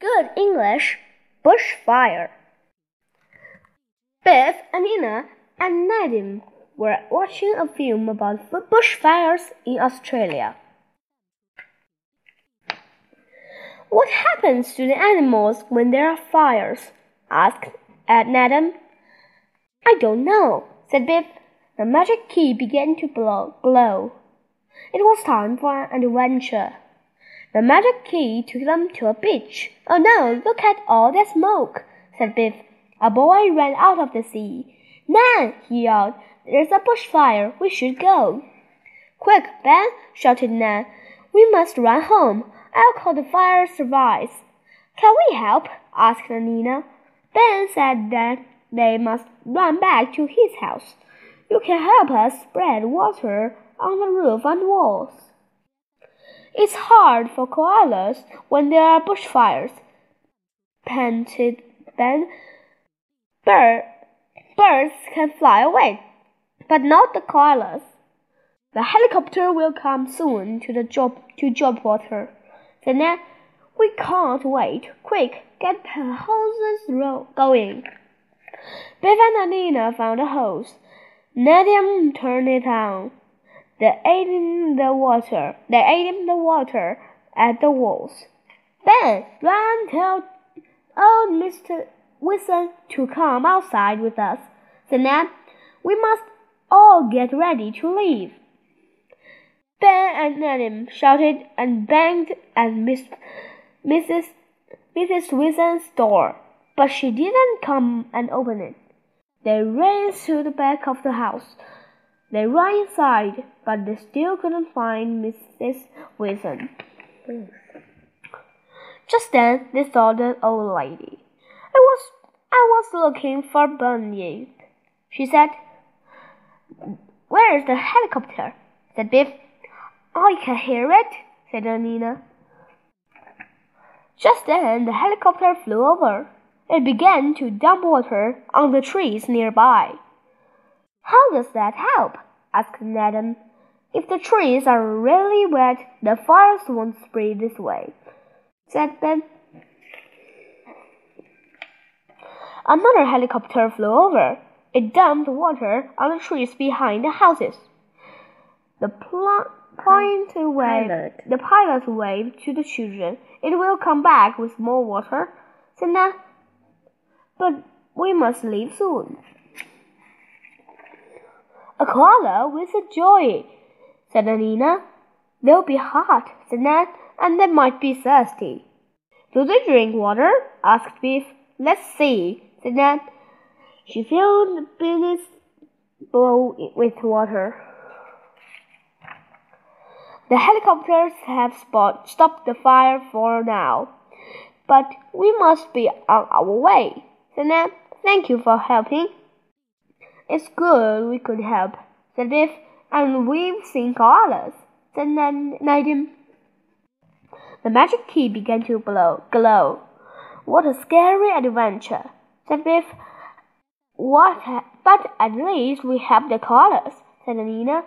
Good English Bushfire. Biff and Nina and Nadim were watching a film about bushfires in Australia. What happens to the animals when there are fires? asked Nadim. I don't know, said Biff. The magic key began to blow, glow. It was time for an adventure. The magic key took them to a beach. Oh no, look at all that smoke, said Biff. A boy ran out of the sea. Nan, he yelled, there's a bushfire. We should go. Quick, Ben, shouted Nan. We must run home. I'll call the fire service. Can we help? asked Nina. Ben said that they must run back to his house. You can help us spread water on the roof and walls. It's hard for koalas when there are bushfires, panted Ben. Bird, birds can fly away, but not the koalas. The helicopter will come soon to the job to job water. Then we can't wait. Quick, get the hoses going. Biff and Nina found a hose. Nadia turned it on. They ate in the water. They ate in the water at the walls. Ben, ran tell old Mr. Wilson to come outside with us. Ned, we must all get ready to leave. Ben and Nadim shouted and banged at Miss, Mrs. Mrs. Wilson's door, but she didn't come and open it. They ran to the back of the house. They ran inside, but they still couldn't find Mrs. Wilson. Just then they saw the old lady. I was I was looking for Bunny, she said. Where's the helicopter? said Biff. I can hear it, said Nina. Just then the helicopter flew over. It began to dump water on the trees nearby. How does that help? asked Nadim. If the trees are really wet, the fires won't spread this way, said Ben. Another helicopter flew over. It dumped water on the trees behind the houses. The pl- point waved, the pilot waved to the children. It will come back with more water, said Ned. But we must leave soon. A koala with a joy, said Nina. They'll be hot, said Ned, and they might be thirsty. Do they drink water? asked Biff. Let's see, said Ned. She filled the biggest bowl with water. The helicopters have spot, stopped the fire for now, but we must be on our way, said. Thank you for helping. It's good we could help, said Biff, and we've seen koalas, said Nadim. The magic key began to blow, glow. What a scary adventure, said Biff. What, but at least we helped the koalas, said Nina.